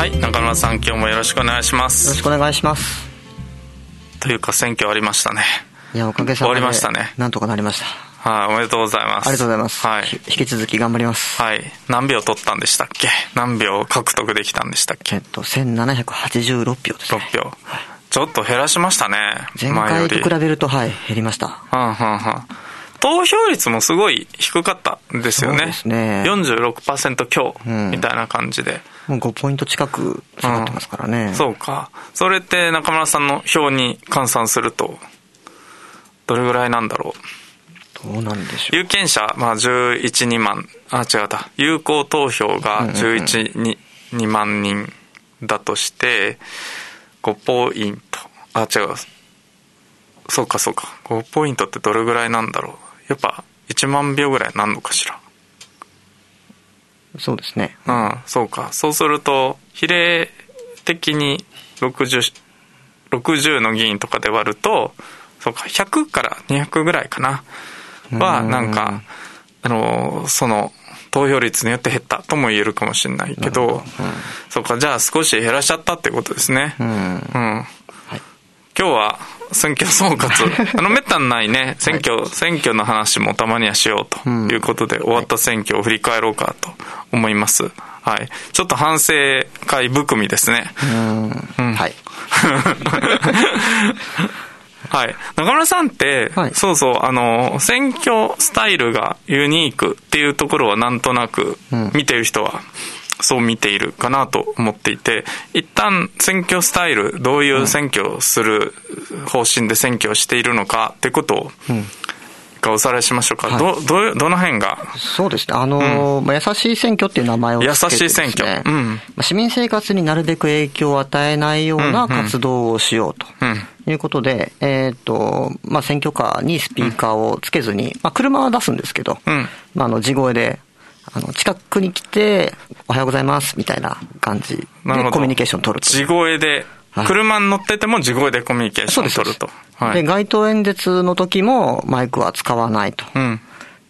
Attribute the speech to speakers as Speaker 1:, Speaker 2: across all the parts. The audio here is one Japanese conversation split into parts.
Speaker 1: はい中村さん今日もよろしくお願いします。
Speaker 2: よろしくお願いします。
Speaker 1: というか選挙ありましたね。
Speaker 2: いやおかげさまで
Speaker 1: 終わりましたね。
Speaker 2: なんとかなりました。
Speaker 1: はい、おめでとうございます。
Speaker 2: ありがとうございます。
Speaker 1: はい。
Speaker 2: ひ引き続き頑張ります。
Speaker 1: はい。何秒取ったんでしたっけ？何秒獲得できたんでしたっけ？
Speaker 2: えっと1786票ですね。
Speaker 1: 6票ちょっと減らしましたね。
Speaker 2: 前回と比べるとはい減りました。
Speaker 1: うんうんうん。投票率もすごい低かったんですよね。
Speaker 2: そうですね。
Speaker 1: 46%強
Speaker 2: うん。
Speaker 1: みたいな感じで、
Speaker 2: もう5ポイント近く下がってますからね、
Speaker 1: そうかそれって中村さんの票に換算するとどれぐらいなんだろう？
Speaker 2: どうなんでしょう
Speaker 1: 有権者、まあ、11、2万、あ、違った。有効投票が11、2 2万人だとして、5ポイント。あ、違う。そうか、そうか。5ポイントってどれぐらいなんだろう？やっぱ、1万票ぐらいなんのかしら？
Speaker 2: そうですね
Speaker 1: うん、そうか。そうすると、比例的に60、60の議員とかで割ると、そうか、100から200ぐらいかな。は、
Speaker 2: うん
Speaker 1: なんか、あの、その、投票率によって減ったとも言えるかもしれないけど、そうか、じゃあ少し減らしちゃったってことですね。
Speaker 2: うん
Speaker 1: うん。今日は選挙総括。あの、めったにないね、選挙、選挙の話もたまにはしようということで、終わった選挙を振り返ろうかと思います。はい。ちょっと反省会含みですね。
Speaker 2: うんはい
Speaker 1: はい。中村さんって、
Speaker 2: はい
Speaker 1: そうそう、あの、選挙スタイルがユニークっていうところはなんとなく
Speaker 2: うん
Speaker 1: 見てる人はそう見ているかなと思っていて、一旦選挙スタイル、どういう選挙をする方針で選挙をしているのかってことを、
Speaker 2: うん
Speaker 1: がおさらいしましょうか。
Speaker 2: はい
Speaker 1: ど、どう、どの辺が？
Speaker 2: そうですね。あのーまあ、優しい選挙っていう名前をつけてです、ね、
Speaker 1: 優しい選挙うん
Speaker 2: まあ市民生活になるべく影響を与えないような
Speaker 1: うんうん
Speaker 2: 活動をしようと。
Speaker 1: うん。
Speaker 2: いうことで、えっ、と、まあ、選挙カーにスピーカーをつけずに、まあ、車は出すんですけど、
Speaker 1: うん
Speaker 2: まあ、あの、地声で、あの、近くに来て、おはようございます、みたいな感じで。コミュニケーションを取ると
Speaker 1: 地声で、
Speaker 2: はい
Speaker 1: 車に乗ってても地声でコミュニケーションを取ると。はい。
Speaker 2: で、街頭演説の時もマイクは使わないと
Speaker 1: うん。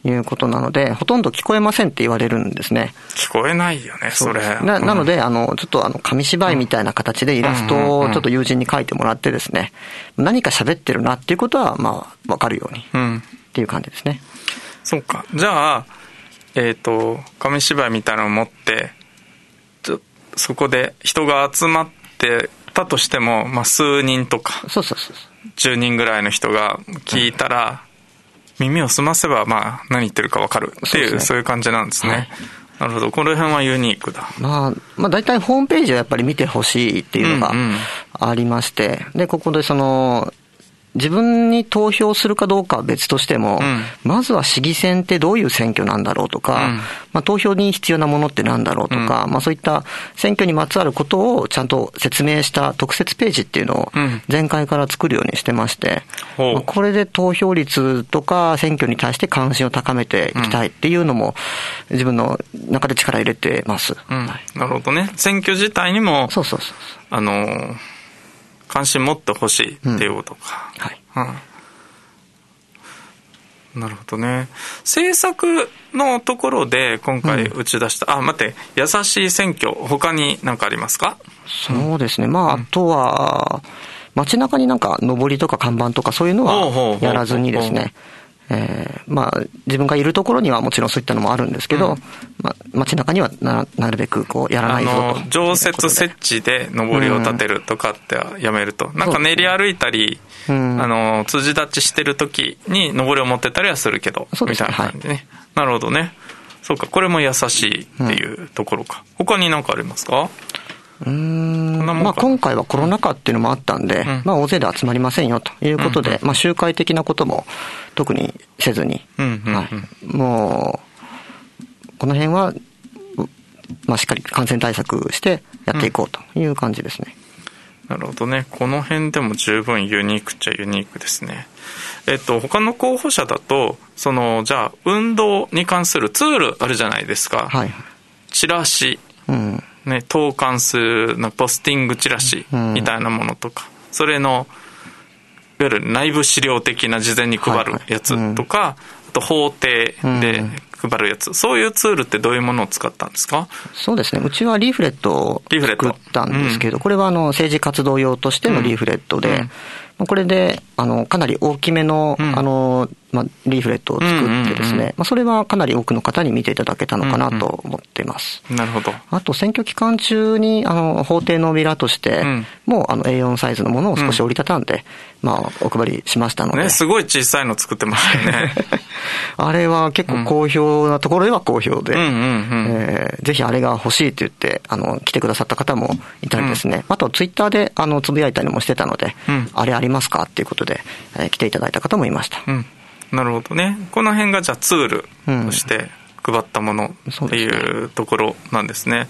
Speaker 2: いうことなので、ほとんど聞こえませんって言われるんですね。
Speaker 1: 聞こえないよね、それ。
Speaker 2: ななので、あの、ちょっとあの、紙芝居みたいな形でイラストをちょっと友人に描いてもらってですね、何か喋ってるなっていうことは、まあ、わかるようにっ
Speaker 1: うん。
Speaker 2: ていう感じですね。
Speaker 1: そうか。じゃあ、えっ、と、紙芝居みたいなのを持って、ちょそこで人が集まってたとしても、まあ、数人とか、
Speaker 2: そうそうそう。
Speaker 1: 10人ぐらいの人が聞いたら、耳を澄ませば、まあ、何言ってるかわかるっていう、
Speaker 2: そうね
Speaker 1: そういう感じなんですね。
Speaker 2: はい
Speaker 1: なるほど。この辺はユニークだ。
Speaker 2: まあ、まあ大体ホームページをやっぱり見てほしいっていうのが
Speaker 1: うんうん
Speaker 2: ありまして、で、ここでその、自分に投票するかどうかは別としても、
Speaker 1: うん
Speaker 2: まずは市議選ってどういう選挙なんだろうとか、
Speaker 1: うん
Speaker 2: まあ投票に必要なものってなんだろうとか、まあそういった選挙にまつわることをちゃんと説明した特設ページっていうのを
Speaker 1: うん
Speaker 2: 前回から作るようにしてまして、まあこれで投票率とか選挙に対して関心を高めていきたいっていうのも自分の中で力入れてます。
Speaker 1: うん。
Speaker 2: はい
Speaker 1: なるほどね。選挙自体にも、
Speaker 2: そうそうそう。
Speaker 1: あのー関心持ってほしいっていうことか。
Speaker 2: はい。
Speaker 1: うん。なるほどね。政策のところで今回打ち出した、あ、待って、優しい選挙、他に何かありますか？
Speaker 2: そうですね。まあ、あとは、街中になんか、上りとか看板とかそういうのはやらずにですね、えーまあ、自分がいるところにはもちろんそういったのもあるんですけど、まあ、街中にはななるべくこう、やら
Speaker 1: あ
Speaker 2: ないぞと。
Speaker 1: の、常設設置で上りを立てるとかってやめると、なんか練り歩いたり、
Speaker 2: うん
Speaker 1: あの、辻立ちしてる時に上りを持ってたりはするけど、みたいな感じね。なるほどね。そうか、これも優しいっていうところか。他に何かありますか？
Speaker 2: うーんまあ、今回はコロナ禍っていうのもあったんで、
Speaker 1: ん
Speaker 2: まあ、大勢で集まりませんよということで、まあ、集会的なことも特にせずに、
Speaker 1: うんうんうん
Speaker 2: はい、もう、この辺は、うまあ、しっかり感染対策してやっていこうという感じですね。
Speaker 1: なるほどね。この辺でも十分ユニークっちゃユニークですね。えっと、他の候補者だと、その、じゃあ、運動に関するツールあるじゃないですか。
Speaker 2: はい。
Speaker 1: チラシ、
Speaker 2: うん。
Speaker 1: ね、投函するのポスティングチラシみたいなものとか、それの、いわゆる内部資料的な事前に配るやつとか、あと法廷で配るやつ、そういうツールってどういうものを使ったんですか？
Speaker 2: そうですね。うちはリーフレットを
Speaker 1: リーフレット。
Speaker 2: 作ったんですけど、これはあの政治活動用としてのリーフレットで、これで、あの、かなり大きめの、
Speaker 1: ん。
Speaker 2: あの、まあ、リーフレットを作ってです
Speaker 1: うんうんうん
Speaker 2: ね、まあ、それはかなり多くの方に見ていただけたのかなと思っています。
Speaker 1: なるほど。
Speaker 2: あと、選挙期間中に、あの、法廷のビラとして、
Speaker 1: うん。
Speaker 2: もう、あの、A4 サイズのものを少し折りたたんで、まあ、お配りしましたので。
Speaker 1: ね、すごい小さいの作ってましたよね。
Speaker 2: あれは結構好評なところでは好評で、ぜひあれが欲しいと言って、あの、来てくださった方もいたりですね、あとはツイッターで、あの、つぶやいたりもしてたので、
Speaker 1: うん。
Speaker 2: あれありますかっていうことで、えー来ていただいた方もいました。
Speaker 1: うん。なるほどね。この辺がじゃあツールとして配ったものっていうところなんですね。わ、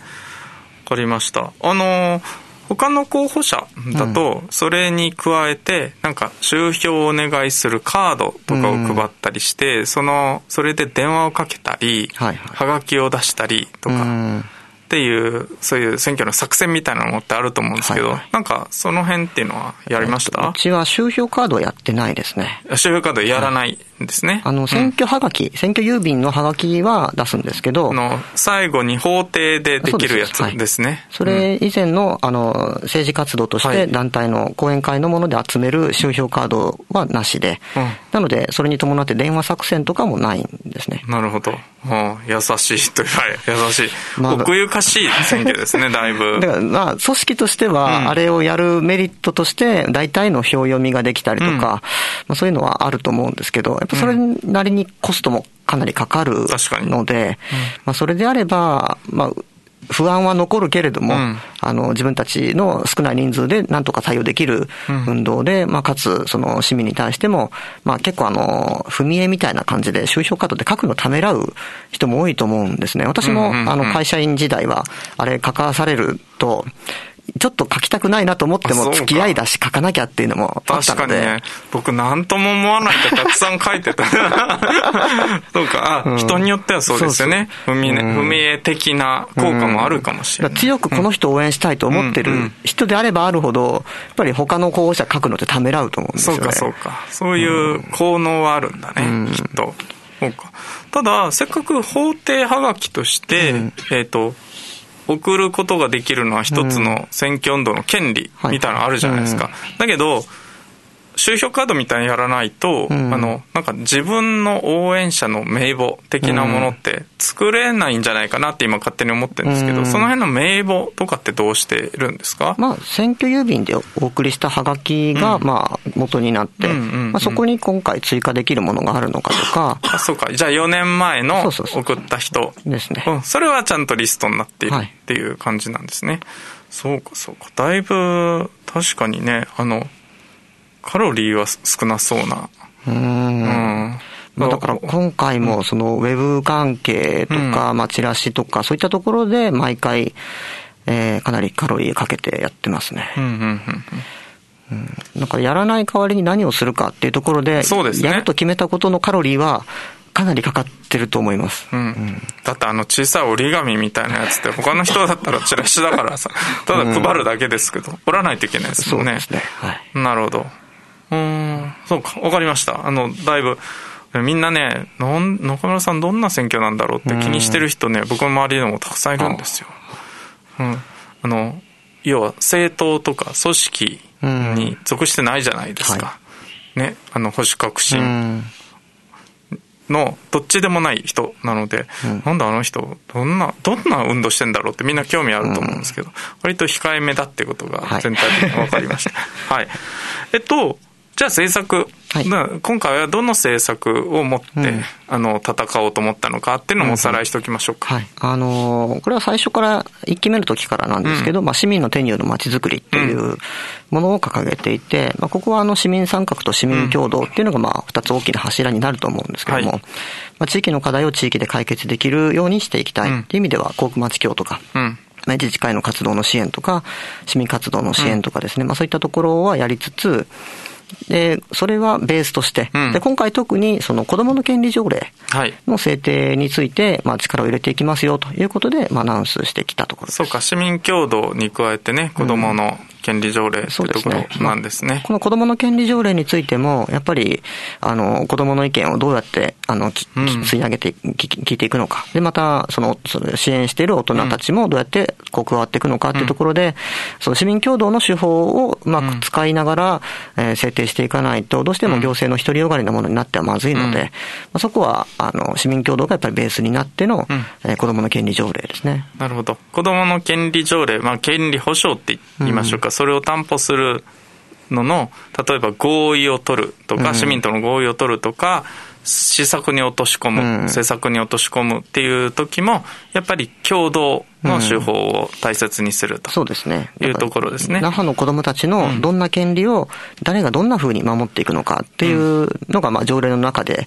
Speaker 1: かりました。あのー、他の候補者だと、それに加えて、なんか、集票をお願いするカードとかを配ったりして、その、それで電話をかけたり、
Speaker 2: はいはい
Speaker 1: はがきを出したりとか、
Speaker 2: うん
Speaker 1: っていう、そういう選挙の作戦みたいなのってあると思うんですけど、
Speaker 2: はいはい。
Speaker 1: なんか、その辺っていうのはやりました？
Speaker 2: うちは集票カードはやってないですね。
Speaker 1: 集票カードやらない。んですね。
Speaker 2: あの、選挙はがき、選挙郵便のはがきは出すんですけど
Speaker 1: あ、の、最後に法廷でできるやつ
Speaker 2: です
Speaker 1: ね。
Speaker 2: それ以前の、あの、政治活動とし
Speaker 1: はい
Speaker 2: て団体の講演会のもので集める集票カードはなしで、
Speaker 1: うん
Speaker 2: なので、それに伴って電話作戦とかもないんですね。
Speaker 1: なるほど。うん優しいというか、優しい。
Speaker 2: まあ
Speaker 1: 奥ゆかしい選挙ですね、だいぶ
Speaker 2: だ。から、まあ、組織として
Speaker 1: うん
Speaker 2: は、あれをやるメリットとして、大体の票読みができたりとか、
Speaker 1: うん
Speaker 2: まあ、そういうのはあると思うんですけど、ぱそれなりにコストもかなりかかるので、まあ、それであれば、まあ、不安は残るけれども、
Speaker 1: うん。
Speaker 2: あの、自分たちの少ない人数でなんとか対応できる運動で、まあ、かつ、その市民に対しても、まあ、結構あの、踏み絵みたいな感じで、収票カードで書くのためらう人も多いと思うんですね。私も、
Speaker 1: うんうんうん。
Speaker 2: あの、会社員時代は、あれ書かされると、ちょっと書きたくないなと思っても、付き合いだし書かなきゃっていうのもあったので。
Speaker 1: 確かにね、僕なんとも思わないってたくさん書いてた。そうか、あ、人によってはそうですよね。踏みね、踏み絵的な効果もあるかもしれない。
Speaker 2: だから強くこの人を応援したいと思ってる
Speaker 1: うんうん
Speaker 2: 人であればあるほど、やっぱり他の候補者書くのってためらうと思うんですよね。
Speaker 1: そうか、そうか。そういう効能はあるんだね、きっと。そうか。ただ、せっかく法定はがきとして、えっ、と、送ることができるのは一つの選挙運動の権利
Speaker 2: はい
Speaker 1: みたいなのあるじゃないですか。だけど、収票カードみたいにやらないと、
Speaker 2: ん。
Speaker 1: あの、なんか自分の応援者の名簿的なものって作れないんじゃないかなって今勝手に思ってるんですけど、
Speaker 2: うん。
Speaker 1: その辺の名簿とかってどうしてるんですか？
Speaker 2: まあ、選挙郵便でお送りしたハガキが、まあ、元になって、まあ、そこに今回追加できるものがあるのかとか、
Speaker 1: あ、そうか。じゃあ4年前の送った人。
Speaker 2: ですね。
Speaker 1: うん、それはちゃんとリストになっている
Speaker 2: はい。
Speaker 1: っていう感じなんですね。そうか、そうか。だいぶ、確かにね、あの、カロリーは少なそうな。
Speaker 2: うーん
Speaker 1: うん。
Speaker 2: まあ、だから今回もそのウェブ関係とか、まあチラシとかそういったところで毎回、えーかなりカロリーかけてやってますね。
Speaker 1: うん、うん、うん。
Speaker 2: だからやらない代わりに何をするかっていうところで、
Speaker 1: そうですね
Speaker 2: やると決めたことのカロリーはかなりかかってると思います。
Speaker 1: うん。だってあの小さい折り紙みたいなやつって他の人だったらチラシだからさ、ただ配るだけですけど、折らないといけないですもんね。
Speaker 2: そうですね。はい。
Speaker 1: なるほど。うーん、そうか、わかりました。あの、だいぶ、みんなね、中村さんどんな選挙なんだろうって気にしてる人ね、僕の周りでもたくさんいるんですよ。うん。あの、要は政党とか組織に属してないじゃないですか。ね、あの、保守革
Speaker 2: う
Speaker 1: 新
Speaker 2: ん。
Speaker 1: のどっちでもない人なので、なんだあの人、どんな、どんな運動してんだろうってみんな興味あると思うんですけど、割と控えめだってことが
Speaker 2: はい
Speaker 1: 全体的に分かりました。はい。えっと、じゃあ政策、
Speaker 2: はい。
Speaker 1: な今回はどの政策を持って、
Speaker 2: うん。
Speaker 1: あの戦おうと思ったのかっていうのもおさらいしておきましょうか。
Speaker 2: はい。あのーこれは最初から、1期目の時からなんですけど、まあ、市民の手による街づくりっていうものを掲げていて、まあ、ここはあの市民参画と市民共同っていうのが、まあ、2つ大きな柱になると思うんですけども、
Speaker 1: はい。
Speaker 2: まあ、地域の課題を地域で解決できるようにしていきたいっていう意味では、航空町協とか、
Speaker 1: うん。
Speaker 2: 自治会の活動の支援とか、市民活動の支援とかですね、うん、まあそういったところはやりつつ、で、それはベースとして、うん、で今回特にその子どもの権利条例の制定について、まあ、力を入れていきますよということで、まあ、アナウンスしてきたところ
Speaker 1: そうか、市民共同に加えてね、子どもの権利条例というところなんですね。
Speaker 2: この子どもの権利条例についても、やっぱり、あの、子どもの意見をどうやって、あの、吸い上げて、聞いていくのか。で、また、その、その支援している大人たちもどうやってこう加わっていくのかっていうところで、その市民共同の手法をうまく使いながら、えー、制定していかないと、どうしても行政の独りよがりなものになってはまずいので、まあ、そこは、あの、市民共同がやっぱりベースになっての、えー、子どもの権利条例ですね。
Speaker 1: なるほど。子どもの権利条例、まあ、権利保障って言いましょうか。それを担保するのの、例えば合意を取るとか、市民との合意を取るとか、施策に落とし込む、政策に落とし込むっていう時も、やっぱり共同の手法を大切にすると、そうですね。いうところですね。
Speaker 2: 那覇の子供たちのどんな権利を誰がどんなふうに守っていくのかっていうのが、まあ条例の中で、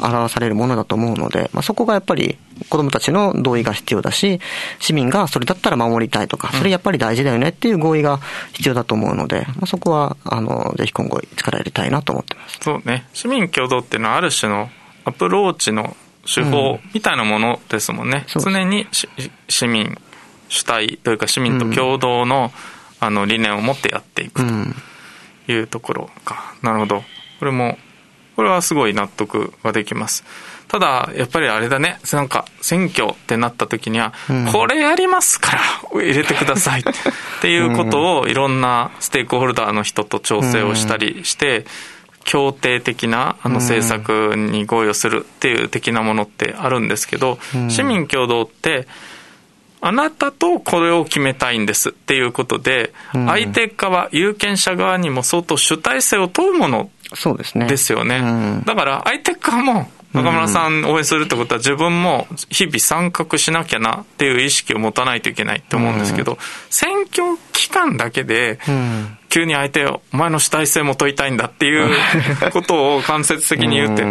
Speaker 2: 表されるものだと思うので、まあそこがやっぱり子供たちの同意が必要だし、市民がそれだったら守りたいとか、それやっぱり大事だよねっていう合意が必要だと思うので、まあそこは、あの、ぜひ今後力入れたいなと思ってます。
Speaker 1: そうね。市民共同っていうのはある種のアプローチの手法みたいなものですもんね、うん、常に市民主体というか市民と共同の,、あの理念を持ってやっていくというところか、なるほど。これもこれはすごい納得ができます。ただやっぱりあれだね。なんか選挙ってなった時には、これやりますから入れてください。っていうことをいろんなステークホルダーの人と調整をしたりして、協定的なあの政策に合意をするっていう的なものってあるんですけど、市民共同って、あなたとこれを決めたいんですっていうことで、相手側、有権者側にも相当主体性を問うものですよね。だから相手側も中村さん応援するってことは自分も日々参画しなきゃなっていう意識を持たないといけないって思うんですけど、選挙期間だけで、急に相手を、お前の主体性も問いたいんだっていうことを間接的に言うって、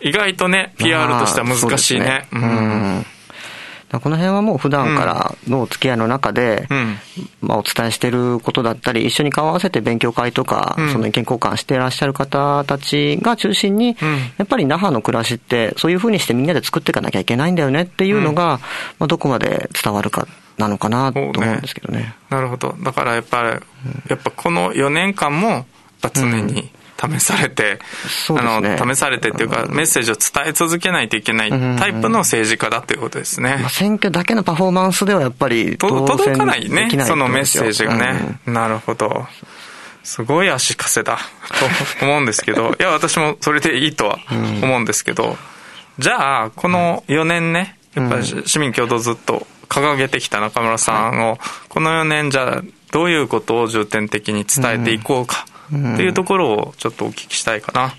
Speaker 1: 意外とね、PR としては難しいね。うん。
Speaker 2: この辺はもう普段からのお付き合いの中で、うん、まあお伝えしていることだったり、一緒に顔合わせて勉強会とか、その意見交換していらっしゃる方たちが中心に、やっぱり那覇の暮らしって、そういうふうにしてみんなで作っていかなきゃいけないんだよねっていうのが、まあどこまで伝わるかなのかなと思うんですけどね。ね
Speaker 1: なるほど。だからやっぱり、やっぱこの4年間も、常に、試されて、ね、あの、試されてっていうか、メッセージを伝え続けないといけないタイプの政治家だということですね。まあ、
Speaker 2: 選挙だけのパフォーマンスではやっぱり
Speaker 1: 届かないね、そのメッセージがね。うん、なるほど。すごい足かせだと思うんですけど、いや、私もそれでいいとは思うんですけど、じゃあ、この4年ね、やっぱり市民共同ずっと掲げてきた中村さんを、この4年じゃあ、どういうことを重点的に伝えていこうかっていうところをちょっとお聞きしたいかな。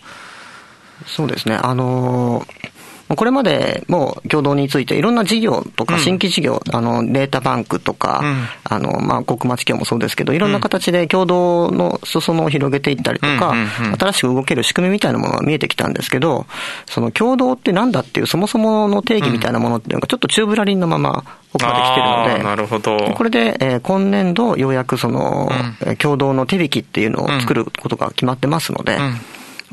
Speaker 2: そうですね。あのーこれまでも共同についていろんな事業とか新規事業、うん、あのデータバンクとか、うん、あのまあ、国町協もそうですけど、いろんな形で共同の裾野を広げていったりとか、新しく動ける仕組みみたいなものが見えてきたんですけど、その共同ってなんだっていうそもそもの定義みたいなものっていうのがちょっと宙ぶらりんのままここまで来てるので、
Speaker 1: なるほど。
Speaker 2: これで、えー、今年度ようやくその、うん、共同の手引きっていうのを作ることが決まってますので、うん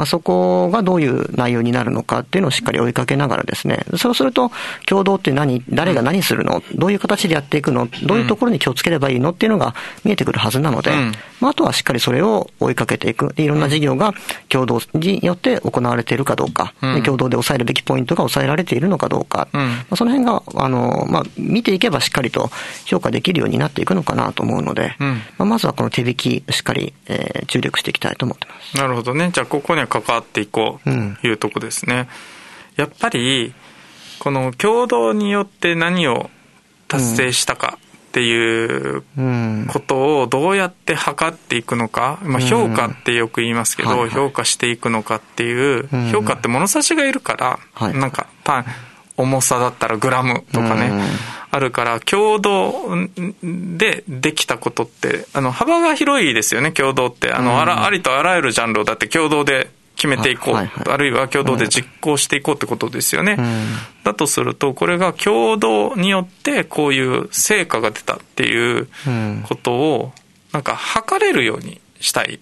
Speaker 2: まあ、そこがどういう内容になるのかっていうのをしっかり追いかけながらですね、そうすると、共同って何、誰が何するの、どういう形でやっていくの、どういうところに気をつければいいの？っていうのが見えてくるはずなので、まあ、あとはしっかりそれを追いかけていく。いろんな事業が共同によって行われているかどうか、共同で抑えるべきポイントが抑えられているのかどうか、まあ、その辺が、あの、まあ、見ていけばしっかりと評価できるようになっていくのかなと思うので、まあ、まずはこの手引き、しっかり、えー、注力していきたいと思ってます。
Speaker 1: なるほどね。じゃあ、ここには関わっていこうというとこですね。うん、やっぱり、この共同によって何を達成したかっていうことをどうやって測っていくのか、まあ、評価ってよく言いますけど、評価していくのかっていう、評価って物差しがいるから、なんか単重さだったらグラムとかね、あるから、共同でできたことって、あの、幅が広いですよね、共同って。あの、あら、ありとあらゆるジャンルをだって共同で決めていこう、
Speaker 2: はいはい
Speaker 1: あるいは共同で実行していこうってことですよね。だとすると、これが共同によってこういう成果が出たっていう
Speaker 2: うん。
Speaker 1: ことを、なんか測れるようにしたい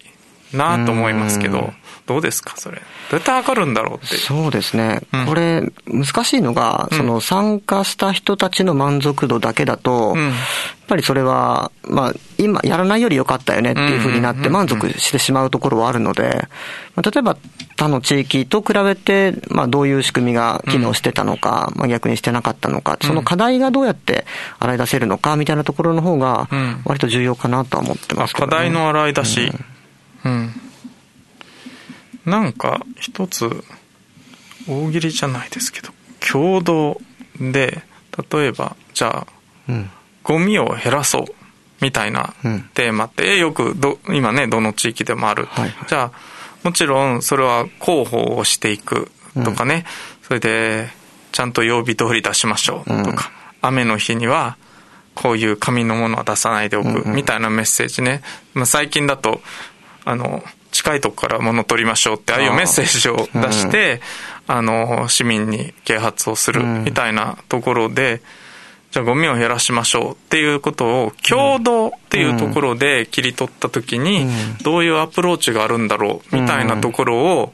Speaker 1: なと思いますけど。
Speaker 2: うん、
Speaker 1: どうですか、それ。どうやって測るんだろうって。
Speaker 2: そうですね。
Speaker 1: うん。
Speaker 2: これ、難しいのが、
Speaker 1: うん。
Speaker 2: その参加した人たちの満足度だけだと、
Speaker 1: うん。
Speaker 2: やっぱりそれは、まあ、今、やらないより良かったよねっていうふうになって満足してしまうところはあるので、まあ例えば他の地域と比べて、まあ、どういう仕組みが機能してたのか、まあ、逆にしてなかったのか、その課題がどうやって洗い出せるのかみたいなところの方が
Speaker 1: うん、
Speaker 2: 割と重要かなとは思ってま
Speaker 1: あ
Speaker 2: すけど、ね。
Speaker 1: 課題の洗い出し、うんなんか一つ大喜利じゃないですけど共同で例えばじゃあ
Speaker 2: うん。
Speaker 1: ゴミを減らそうみたいな
Speaker 2: うん。
Speaker 1: テーマってよくど今ねどの地域でもある、
Speaker 2: はいはい。
Speaker 1: じゃあもちろんそれは広報をしていくとかね、それでちゃんと曜日通り出しましょうとか、雨の日にはこういう紙のものは出さないでおくみたいなメッセージね、まあ、最近だとあの近いとこから物取りましょうってああいうメッセージを出してあの市民に啓発をするみたいなところで、じゃあゴミを減らしましょうっていうことを共同っていうところで切り取った時にどういうアプローチがあるんだろうみたいなところを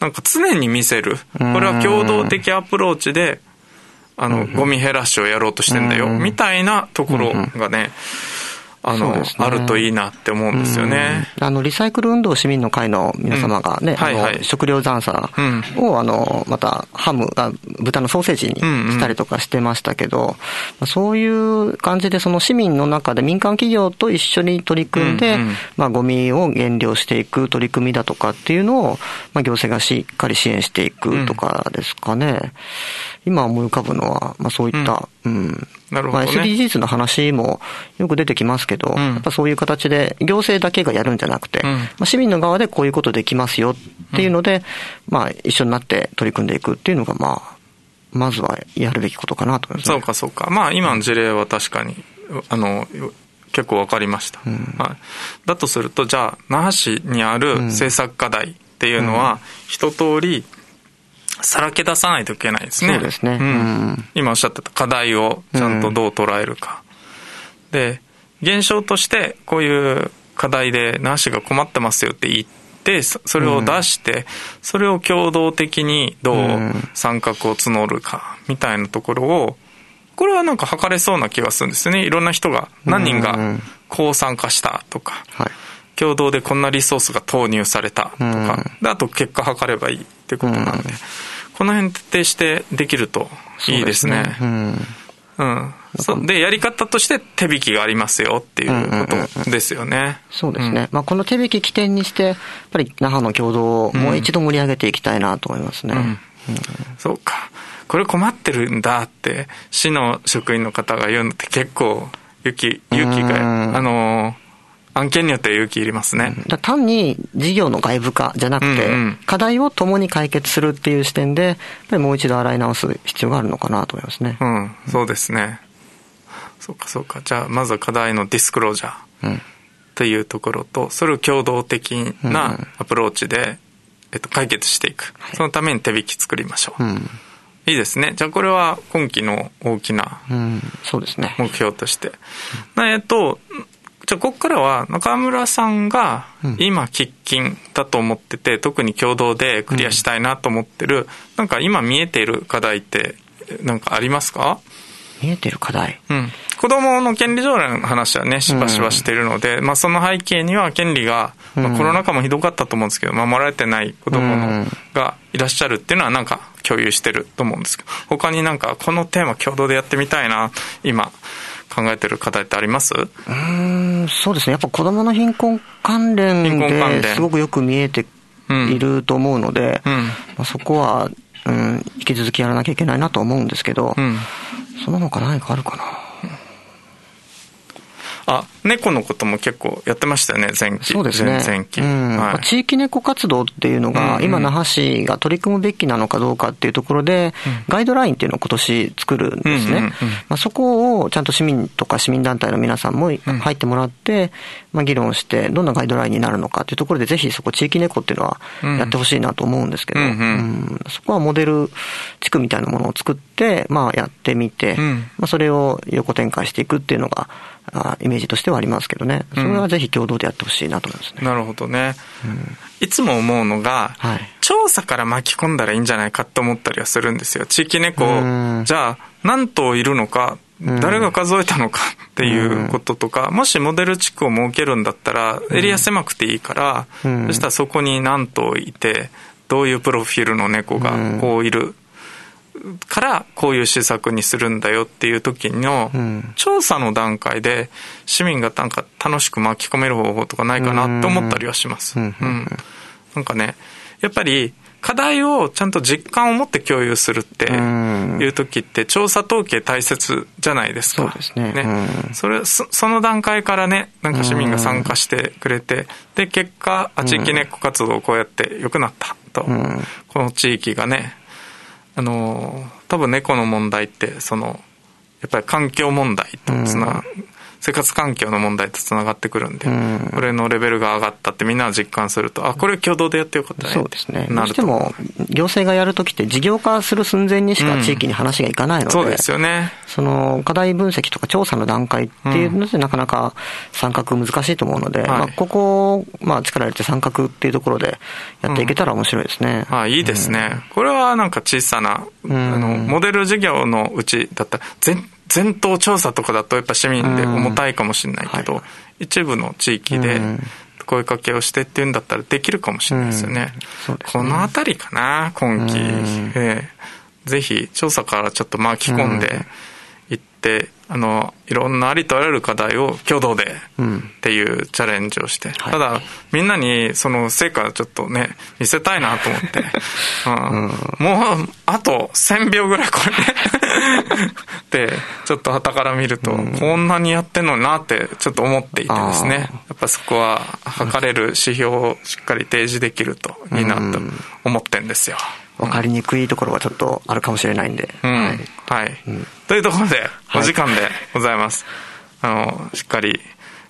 Speaker 1: なんか常に見せる。これは共同的アプローチであのゴミ減らしをやろうとしてんだよみたいなところがねあの
Speaker 2: ね。
Speaker 1: あるといいなって思うんですよね。
Speaker 2: あの、リサイクル運動市民の会の皆様がね、
Speaker 1: うん。はいはい。
Speaker 2: あの食料残差を、あの、また、ハムあ、豚のソーセージにしたりとかしてましたけど、まあそういう感じで、その市民の中で民間企業と一緒に取り組んで、
Speaker 1: うんうん
Speaker 2: まあ、ゴミを減量していく取り組みだとかっていうのを、まあ、行政がしっかり支援していくとかですかね。今思い浮かぶのは、まあ、そういった、うん。まあ、
Speaker 1: なるほどね
Speaker 2: SDGs の話もよく出てきますけど、
Speaker 1: ん
Speaker 2: やっぱそういう形で行政だけがやるんじゃなくて、
Speaker 1: うん
Speaker 2: まあ、市民の側でこういうことできますよっていうので、まあ一緒になって取り組んでいくっていうのが、まあ、まずはやるべきことかなと思います、ね。
Speaker 1: そうかそうか。まあ今の事例は確かに、あの、結構わかりました。はい。だとすると、じゃあ、那覇市にある政策課題っていうのは、一通り、さらけ出さないといけないですね。
Speaker 2: そうですね。
Speaker 1: うん。
Speaker 2: うん。
Speaker 1: 今おっしゃってた課題をちゃんとどう捉えるか。で、現象として、こういう課題で那覇市が困ってますよって言って、そそれを出して、それを共同的にどう参画を募るか、みたいなところを、これはなんか測れそうな気がするんですよね。いろんな人が、何人が
Speaker 2: うん。
Speaker 1: こう参加したとか、
Speaker 2: はい。
Speaker 1: 共同でこんなリソースが投入されたとか、であと結果測ればいいってことなんで、この辺徹底してできるといいですね。
Speaker 2: うん。
Speaker 1: うん。そうで、やり方として手引きがありますよっていうことですよね。
Speaker 2: そうですね。まあこの手引き起点にして、やっぱり那覇の共同をもう一度盛り上げていきたいなと思いますね。
Speaker 1: そうか。これ困ってるんだって、市の職員の方が言うのって結構、勇気、勇気
Speaker 2: うん
Speaker 1: が、あのー、案件によっては勇気いりますね。
Speaker 2: だ単に事業の外部化じゃなくて、
Speaker 1: うんうん
Speaker 2: 課題を共に解決するっていう視点で、やっぱりもう一度洗い直す必要があるのかなと思いますね。
Speaker 1: うん、そうですね。そうか、そうか。じゃあ、まずは課題のディスクロージャー
Speaker 2: うん。
Speaker 1: というところと、それを共同的なアプローチで、えっと、解決していく。そのために手引き作りましょう。
Speaker 2: うん。
Speaker 1: いいですね。じゃあ、これは今期の大きな
Speaker 2: うん。そうですね。
Speaker 1: 目標としここからは中村さんが今喫緊だと思ってて、特に共同でクリアしたいなと思ってる、なんか今見えている課題って、なんかありますか？
Speaker 2: 見えてる課題？
Speaker 1: うん、子供の権利条例の話はね、しばしばしてるので、まあその背景には権利が、まあ、コロナ禍もひどかったと思うんですけど、守られてない子供の、
Speaker 2: うん。
Speaker 1: がいらっしゃるっていうのはなんか共有してると思うんですけど、他になんかこのテーマ共同でやってみたいな、今考えてる課題ってあります？
Speaker 2: うーん、そうですね。やっぱ子供の
Speaker 1: 貧困関連
Speaker 2: ですごくよく見えていると思うので、
Speaker 1: うん。
Speaker 2: まあ、そこは、うん、引き続きやらなきゃいけないなと思うんですけど、
Speaker 1: うん。
Speaker 2: その他何かあるかな？
Speaker 1: あ、猫のことも結構やってましたよね、前期。
Speaker 2: そうですね。
Speaker 1: 前期。
Speaker 2: うん。はい、地域猫活動っていうのが、今、那覇市が取り組むべきなのかどうかっていうところで、ガイドラインっていうのを今年作るんですね。まあ、そこをちゃんと市民とか市民団体の皆さんも入ってもらって、まあ、議論して、どんなガイドラインになるのかっていうところで、ぜひそこ地域猫っていうのはやってほしいなと思うんですけど、うんそこはモデル地区みたいなものを作って、まあ、やってみて、まあ、それを横展開していくっていうのが、あイメージとしてはありますけどね、それはぜひ共同でやってほしいなと思いますね。
Speaker 1: なるほどね。うん、いつも思うのが、はい、調査から巻き込んだらいいんじゃないかと思ったりはするんですよ。地域猫、じゃあ何頭いるのか、誰が数えたのかっていうこととか、もしモデル地区を設けるんだったら、エリア狭くていいから、そしたらそこに何頭いて、どういうプロフィールの猫がこういるからこういう施策にするんだよっていう時の調査の段階で市民がなんか楽しく巻き込める方法とかないかなって思ったりはします。うん、なんかね、やっぱり課題をちゃんと実感を持って共有するっていう時って調査統計大切じゃないですか。
Speaker 2: そうですね。ね。
Speaker 1: それそ、その段階からね、なんか市民が参加してくれて、で、結果、あ地域ネック活動こうやって良くなったと、この地域がね、あの多分猫の問題ってそのやっぱり環境問題とつな、うん、生活環境の問題とつながってくるんで、うん、これのレベルが上がったってみんなが実感すると、あ、これ共同でやってよかったね。
Speaker 2: そうですね。どうしても、行政がやるときって事業化する寸前にしか地域に話がいかないので、
Speaker 1: うん、そうですよね。
Speaker 2: その、課題分析とか調査の段階っていうので、なかなか参画難しいと思うので、まあ、ここを、まあ、力入れて参画っていうところでやっていけたら面白いですね。
Speaker 1: あいいですね。これはなんか小さな、あの、モデル事業のうちだったら、全全頭調査とかだとやっぱ市民で重たいかもしれないけど、はい。一部の地域で声かけをしてっていうんだったらできるかもしれないですよね。ね。この辺りかな、今期。えー、ぜひ調査からちょっと巻き込んでいって、あの、いろんなありとあらゆる課題を共同でっていうチャレンジをして、うんただ、みんなにその成果ちょっとね、見せたいなと思って、うん、もう、あと1000秒ぐらいこれで、ちょっと旗から見ると、こんなにやってんのになってちょっと思っていてですね、やっぱそこは測れる指標をしっかり提示できるといいなと思ってんですよ。
Speaker 2: 分かりにくいところはちょっとあるかもしれないんで。
Speaker 1: うん、はい。はい、うん、というところで、お時間でございます。はい、あの、しっかり、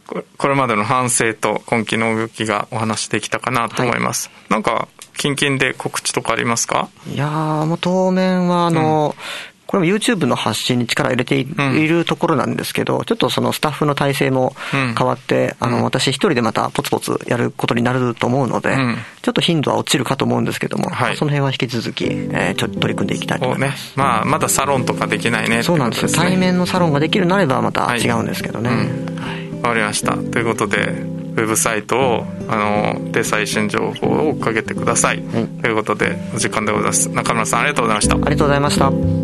Speaker 1: これまでの反省と今期の動きがお話できたかなと思います。はい、なんか、近々で告知とかありますか？
Speaker 2: いやもう当面は、あの、うんこれも YouTube の発信に力を入れているところなんですけど、ちょっとそのスタッフの体制も変わって、あの、私一人でまたポツポツやることになると思うので、ちょっと頻度は落ちるかと思うんですけども、はい、その辺は引き続き、えー、ちょっと取り組んでいきたいと思います。
Speaker 1: ね、まあ、まだサロンとかできないね
Speaker 2: そうなんですよ。対面のサロンができるなればまた違うんですけどね。
Speaker 1: わ、かりました。ということで、ウェブサイトを、あの、で最新情報を追っかけてください。はい、ということで、お時間でございます。中村さんありがとうございました。あ
Speaker 2: りがとうございました。